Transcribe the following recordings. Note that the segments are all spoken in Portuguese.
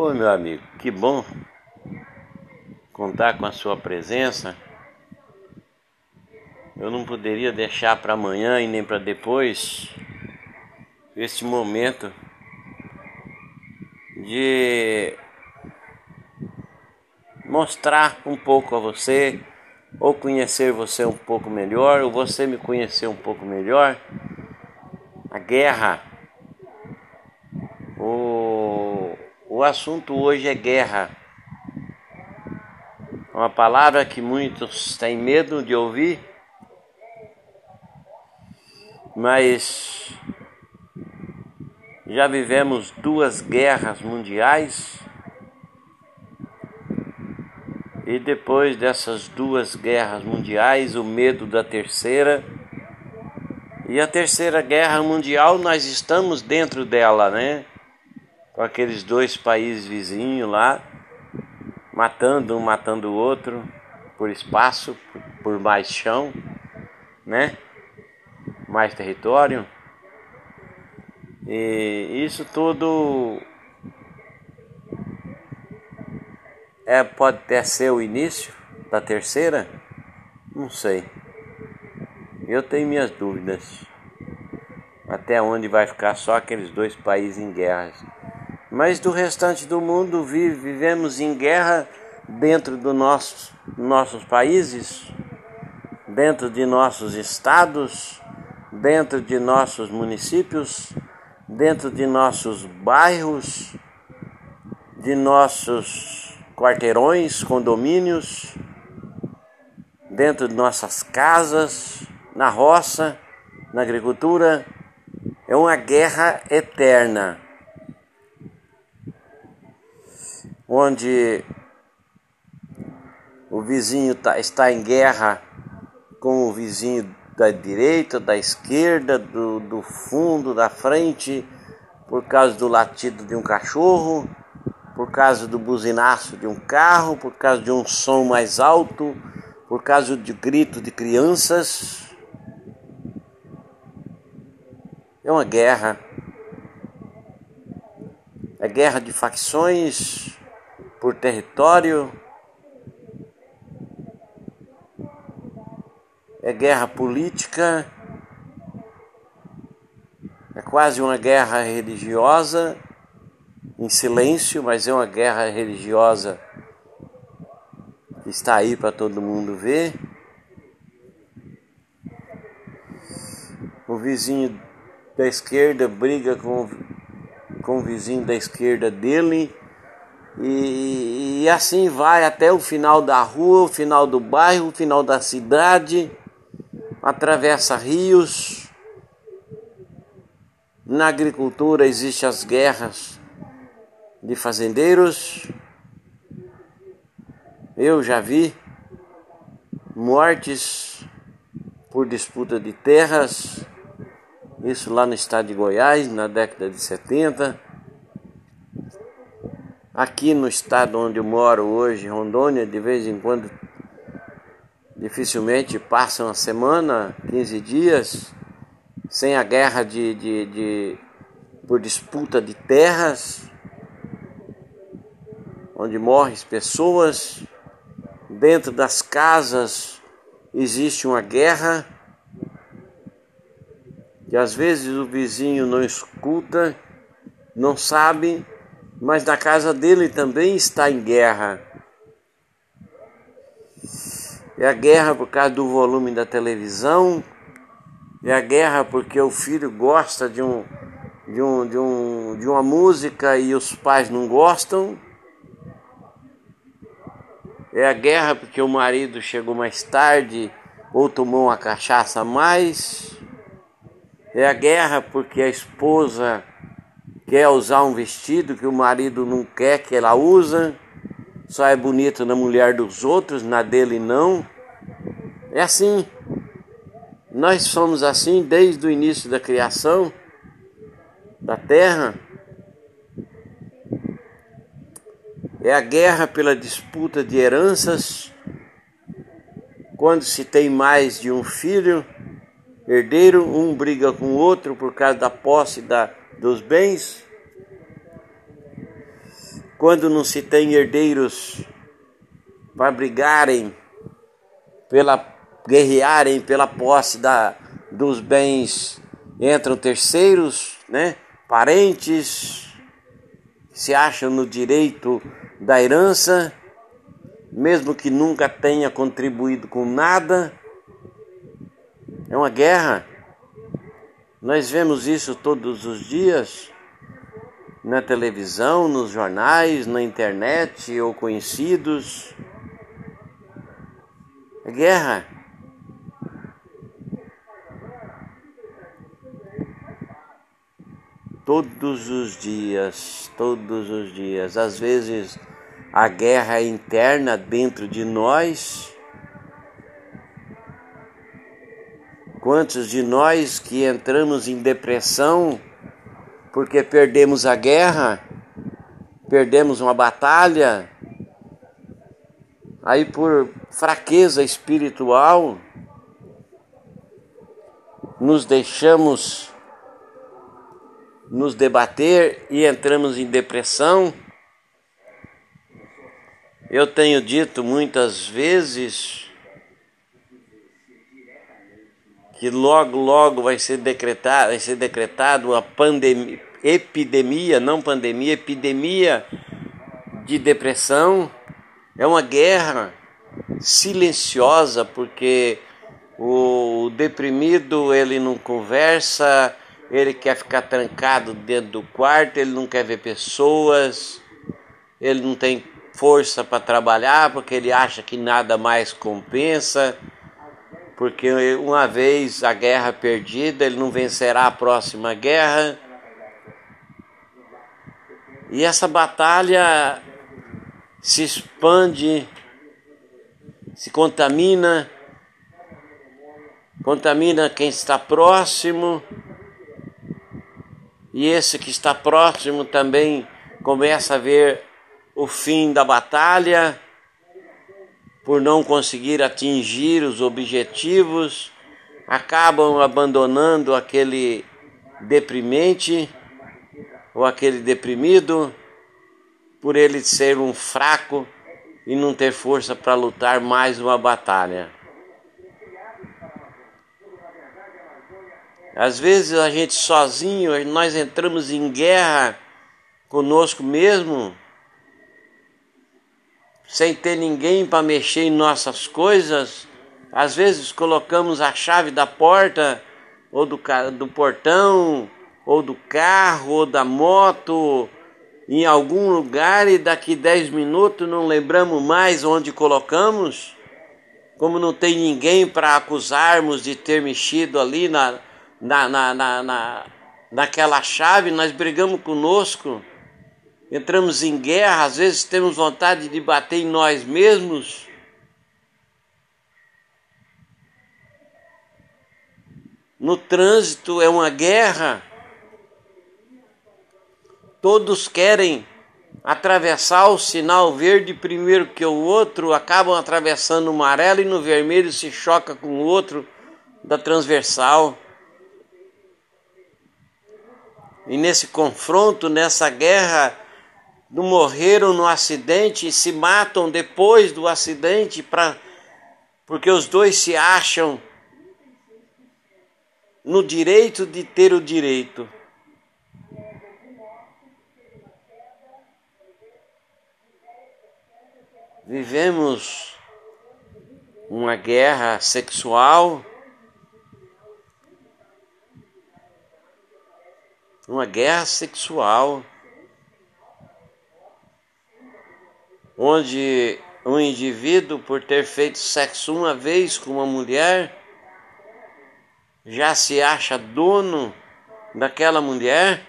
Oi, meu amigo, que bom contar com a sua presença. Eu não poderia deixar para amanhã e nem para depois este momento de mostrar um pouco a você, ou conhecer você um pouco melhor, ou você me conhecer um pouco melhor. A guerra. O, assunto hoje é guerra. Uma palavra que muitos têm medo de ouvir, mas já vivemos duas guerras mundiais e depois dessas duas guerras mundiais, o medo da terceira. E a terceira guerra mundial, nós estamos dentro dela, né? Com aqueles dois países vizinhos lá, matando um, matando o outro, por espaço, por mais chão, né? Mais território. E isso tudo é, pode até ser o início da terceira? Não sei. Eu tenho minhas dúvidas. Até onde vai ficar só aqueles dois países em guerra. Mas do restante do mundo vive, vivemos em guerra dentro dos nossos países, dentro de nossos estados, dentro de nossos municípios, dentro de nossos bairros, de nossos quarteirões, condomínios, dentro de nossas casas, na roça, na agricultura. É uma guerra eterna, onde o vizinho tá, está em guerra com o vizinho da direita, da esquerda, do, do fundo, da frente, por causa do latido de um cachorro por causa do buzinaço de um carro, por causa de um som mais alto, por causa de grito de crianças. É uma guerra. É guerra de facções por território. É guerra política. É quase uma guerra religiosa em silêncio, mas é uma guerra religiosa que está aí para todo mundo ver. O vizinho da esquerda briga com, com o vizinho da esquerda dele. E, e assim vai até o final da rua, o final do bairro, o final da cidade, atravessa rios. Na agricultura existem as guerras de fazendeiros. Eu já vi mortes por disputa de terras, isso lá no estado de Goiás, na década de 70. Aqui no estado onde eu moro hoje, Rondônia, de vez em quando, dificilmente passa uma semana, 15 dias, sem a guerra de, de, de por disputa de terras onde morrem pessoas, dentro das casas existe uma guerra, e às vezes o vizinho não escuta, não sabe, mas na casa dele também está em guerra. É a guerra por causa do volume da televisão, é a guerra porque o filho gosta de, um, de, um, de, um, de uma música e os pais não gostam. É a guerra porque o marido chegou mais tarde ou tomou uma cachaça a mais. É a guerra porque a esposa quer usar um vestido que o marido não quer que ela usa. Só é bonito na mulher dos outros, na dele não. É assim. Nós somos assim desde o início da criação da terra. é a guerra pela disputa de heranças. Quando se tem mais de um filho, herdeiro, um briga com o outro por causa da posse da, dos bens. quando não se tem herdeiros para brigarem, pela guerrearem pela posse da, dos bens, entram terceiros, né? parentes, se acham no direito da herança, mesmo que nunca tenha contribuído com nada. É uma guerra. Nós vemos isso todos os dias na televisão, nos jornais, na internet ou conhecidos. É guerra. Todos os dias, todos os dias. Às vezes a guerra interna dentro de nós. Quantos de nós que entramos em depressão porque perdemos a guerra, perdemos uma batalha, aí por fraqueza espiritual, nos deixamos nos debater e entramos em depressão. Eu tenho dito muitas vezes que logo, logo vai ser decretado, vai ser decretado uma pandemia, epidemia, não pandemia, epidemia de depressão. É uma guerra silenciosa porque o deprimido ele não conversa, ele quer ficar trancado dentro do quarto, ele não quer ver pessoas, ele não tem força para trabalhar porque ele acha que nada mais compensa, porque uma vez a guerra perdida, ele não vencerá a próxima guerra. E essa batalha se expande, se contamina, contamina quem está próximo, e esse que está próximo também começa a ver o fim da batalha por não conseguir atingir os objetivos, acabam abandonando aquele deprimente ou aquele deprimido, por ele ser um fraco e não ter força para lutar mais uma batalha. Às vezes a gente sozinho, nós entramos em guerra conosco mesmo, sem ter ninguém para mexer em nossas coisas. Às vezes colocamos a chave da porta ou do, do portão ou do carro, ou da moto, em algum lugar e daqui 10 minutos não lembramos mais onde colocamos? Como não tem ninguém para acusarmos de ter mexido ali na, na, na, na, na, naquela chave, nós brigamos conosco, entramos em guerra, às vezes temos vontade de bater em nós mesmos. No trânsito é uma guerra. Todos querem atravessar o sinal verde primeiro que o outro, acabam atravessando o amarelo e no vermelho se choca com o outro da transversal. E nesse confronto, nessa guerra, morreram no acidente e se matam depois do acidente para porque os dois se acham no direito de ter o direito. vivemos uma guerra sexual, uma guerra sexual, onde um indivíduo, por ter feito sexo uma vez com uma mulher, já se acha dono daquela mulher,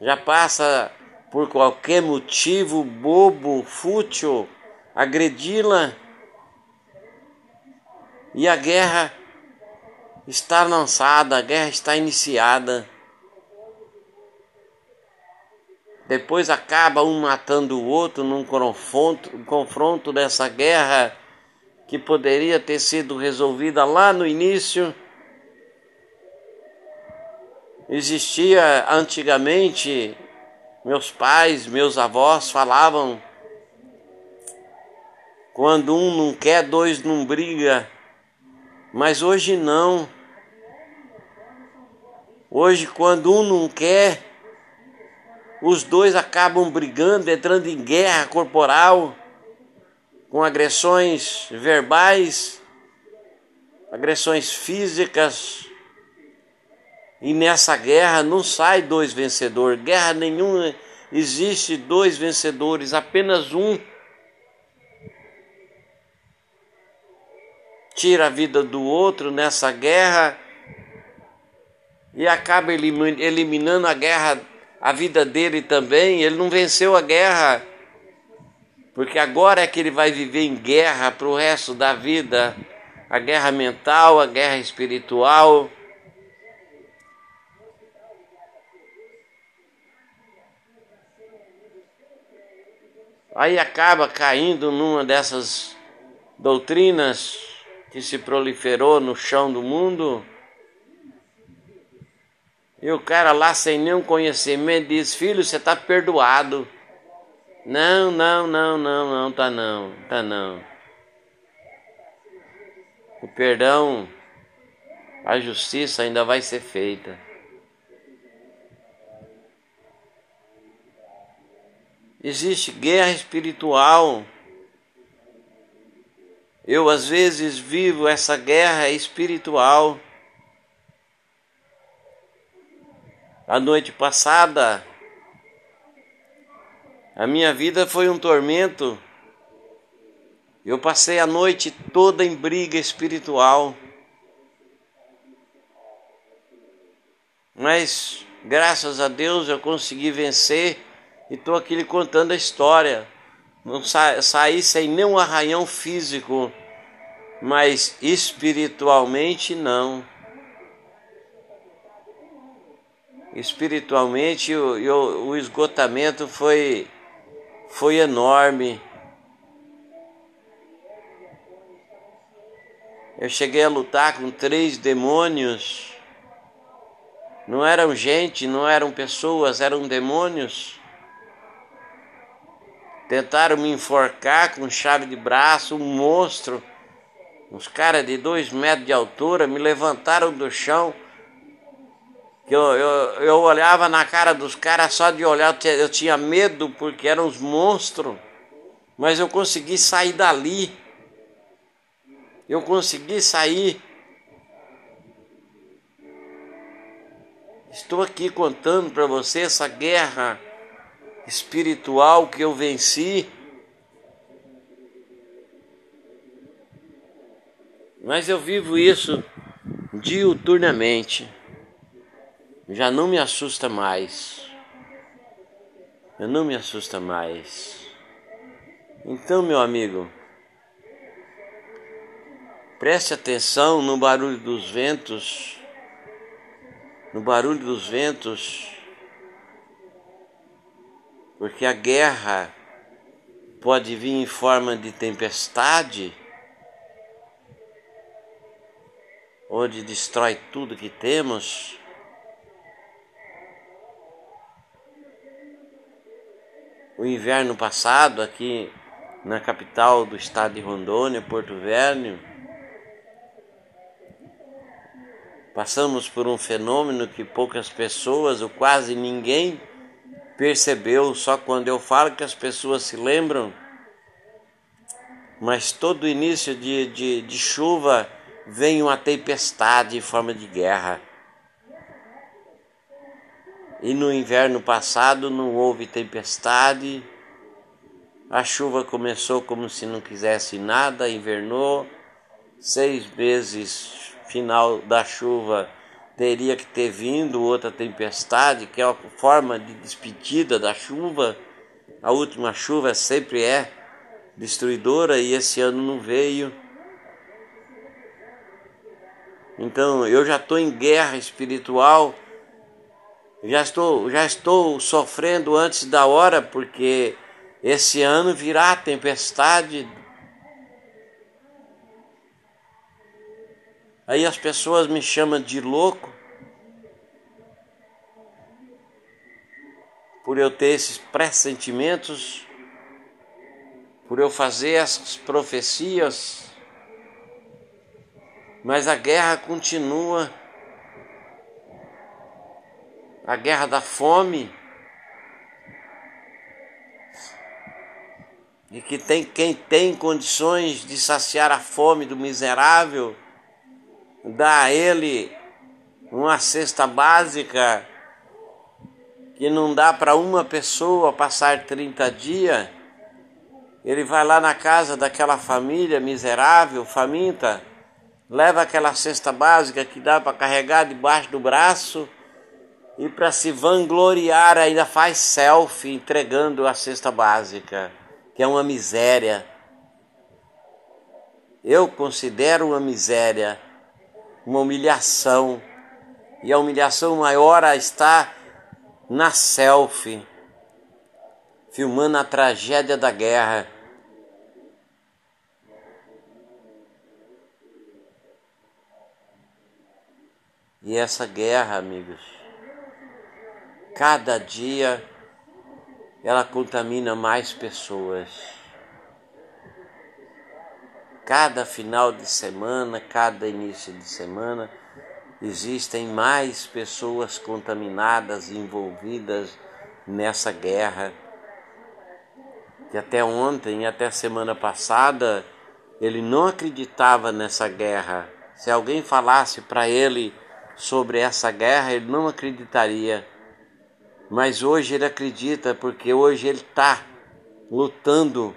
já passa por qualquer motivo bobo, fútil, agredi-la. E a guerra está lançada, a guerra está iniciada. Depois acaba um matando o outro num confronto, confronto dessa guerra que poderia ter sido resolvida lá no início. Existia antigamente, meus pais, meus avós falavam: quando um não quer, dois não briga. Mas hoje não. Hoje, quando um não quer, os dois acabam brigando, entrando em guerra corporal, com agressões verbais, agressões físicas. E nessa guerra não sai dois vencedores, guerra nenhuma existe dois vencedores, apenas um. Tira a vida do outro nessa guerra e acaba eliminando a guerra, a vida dele também. Ele não venceu a guerra, porque agora é que ele vai viver em guerra para o resto da vida a guerra mental, a guerra espiritual. Aí acaba caindo numa dessas doutrinas que se proliferou no chão do mundo. E o cara lá sem nenhum conhecimento diz: Filho, você está perdoado. Não, não, não, não, não, tá não, tá não. O perdão, a justiça ainda vai ser feita. Existe guerra espiritual. Eu às vezes vivo essa guerra espiritual. A noite passada, a minha vida foi um tormento. Eu passei a noite toda em briga espiritual. Mas, graças a Deus, eu consegui vencer e estou aqui lhe contando a história. Não sa saí sem nenhum arranhão físico, mas espiritualmente não. Espiritualmente o, o, o esgotamento foi, foi enorme. Eu cheguei a lutar com três demônios. Não eram gente, não eram pessoas, eram demônios. Tentaram me enforcar com chave de braço, um monstro. Uns caras de dois metros de altura me levantaram do chão. Eu, eu, eu olhava na cara dos caras, só de olhar eu tinha medo porque eram os monstros. Mas eu consegui sair dali eu consegui sair. Estou aqui contando para você essa guerra espiritual que eu venci. Mas eu vivo isso diuturnamente. Já não me assusta mais. Já não me assusta mais. Então, meu amigo, Preste atenção no barulho dos ventos, no barulho dos ventos, porque a guerra pode vir em forma de tempestade, onde destrói tudo que temos. O inverno passado, aqui na capital do estado de Rondônia, Porto Velho, Passamos por um fenômeno que poucas pessoas, ou quase ninguém, percebeu, só quando eu falo que as pessoas se lembram. Mas todo início de, de, de chuva vem uma tempestade em forma de guerra. E no inverno passado não houve tempestade, a chuva começou como se não quisesse nada, invernou, seis meses final da chuva teria que ter vindo outra tempestade, que é a forma de despedida da chuva. A última chuva sempre é destruidora e esse ano não veio. Então eu já estou em guerra espiritual, já estou, já estou sofrendo antes da hora, porque esse ano virá tempestade Aí as pessoas me chamam de louco. por eu ter esses pressentimentos, por eu fazer essas profecias, mas a guerra continua a guerra da fome. E que tem quem tem condições de saciar a fome do miserável, dá a ele uma cesta básica que não dá para uma pessoa passar 30 dias. Ele vai lá na casa daquela família miserável, faminta, leva aquela cesta básica que dá para carregar debaixo do braço e para se vangloriar ainda faz selfie entregando a cesta básica, que é uma miséria. Eu considero uma miséria, uma humilhação, e a humilhação maior está na selfie, filmando a tragédia da guerra. E essa guerra, amigos, cada dia ela contamina mais pessoas. Cada final de semana, cada início de semana, existem mais pessoas contaminadas, envolvidas nessa guerra. Que até ontem, até semana passada, ele não acreditava nessa guerra. Se alguém falasse para ele sobre essa guerra, ele não acreditaria mas hoje ele acredita porque hoje ele está lutando.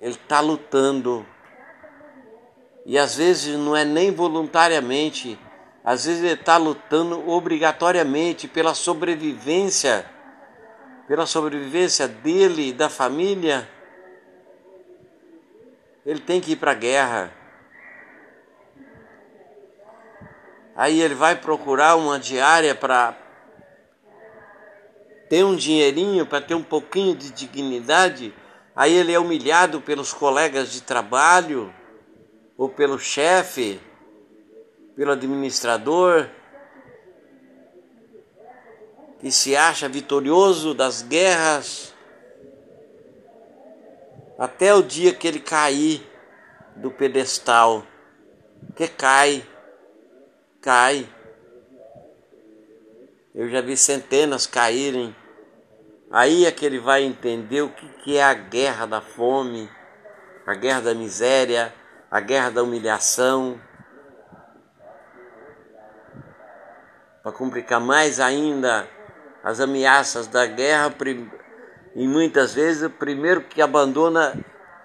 Ele está lutando. E às vezes não é nem voluntariamente, às vezes ele está lutando obrigatoriamente pela sobrevivência, pela sobrevivência dele da família. Ele tem que ir para a guerra. Aí ele vai procurar uma diária para ter um dinheirinho, para ter um pouquinho de dignidade. Aí ele é humilhado pelos colegas de trabalho, ou pelo chefe, pelo administrador, que se acha vitorioso das guerras, até o dia que ele cair do pedestal, que cai cai. Eu já vi centenas caírem. Aí é que ele vai entender o que é a guerra da fome, a guerra da miséria, a guerra da humilhação. Para complicar mais ainda as ameaças da guerra, e muitas vezes o primeiro que abandona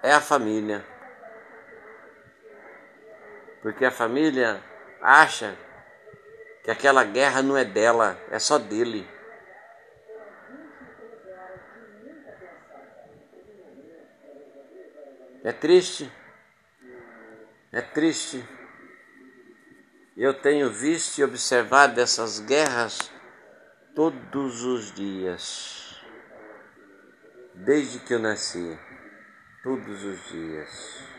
é a família. Porque a família acha que aquela guerra não é dela, é só dele. É triste, é triste. Eu tenho visto e observado essas guerras todos os dias, desde que eu nasci, todos os dias.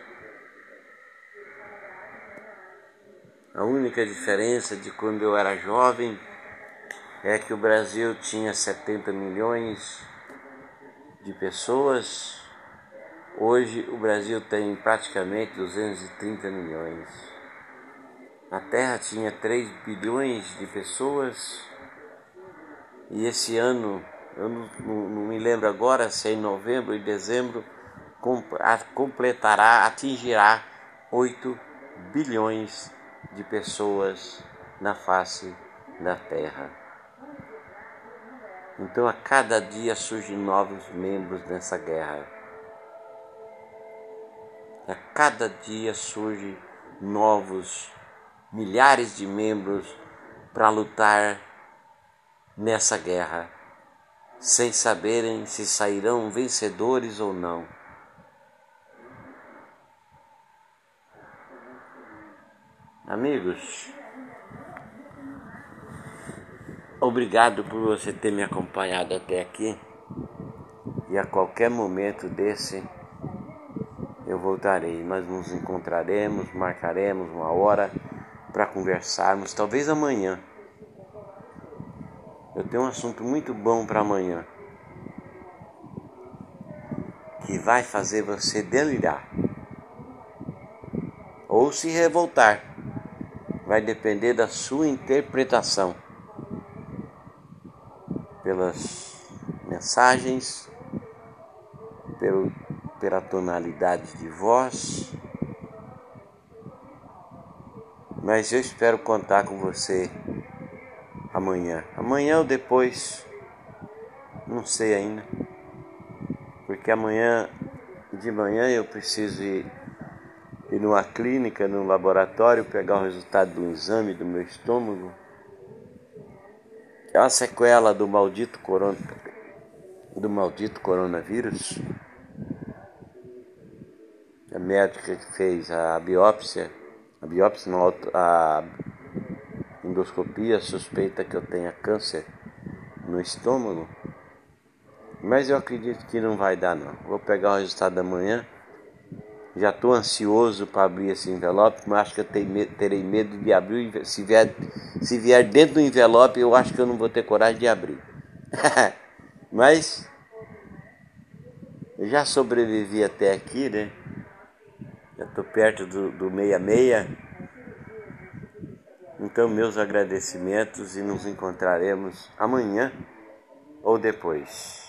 A única diferença de quando eu era jovem é que o Brasil tinha 70 milhões de pessoas. Hoje o Brasil tem praticamente 230 milhões. A Terra tinha 3 bilhões de pessoas e esse ano, eu não, não, não me lembro agora se é em novembro em dezembro, completará, atingirá 8 bilhões de pessoas na face da terra. Então a cada dia surgem novos membros nessa guerra. A cada dia surgem novos milhares de membros para lutar nessa guerra, sem saberem se sairão vencedores ou não. Amigos, obrigado por você ter me acompanhado até aqui. E a qualquer momento desse eu voltarei. Nós nos encontraremos, marcaremos uma hora para conversarmos, talvez amanhã. Eu tenho um assunto muito bom para amanhã que vai fazer você delirar ou se revoltar. Vai depender da sua interpretação pelas mensagens, pelo, pela tonalidade de voz. Mas eu espero contar com você amanhã. Amanhã ou depois, não sei ainda. Porque amanhã de manhã eu preciso ir, ir numa clínica, num laboratório, pegar o resultado do exame do meu estômago. É uma sequela do maldito corona, do maldito coronavírus. A médica que fez a biópsia, a biópsia não, a endoscopia suspeita que eu tenha câncer no estômago. Mas eu acredito que não vai dar não. Vou pegar o resultado da manhã. Já estou ansioso para abrir esse envelope, mas acho que eu terei medo de abrir. Se vier, se vier dentro do envelope, eu acho que eu não vou ter coragem de abrir. mas eu já sobrevivi até aqui, né? Já estou perto do, do 66. Então, meus agradecimentos e nos encontraremos amanhã ou depois.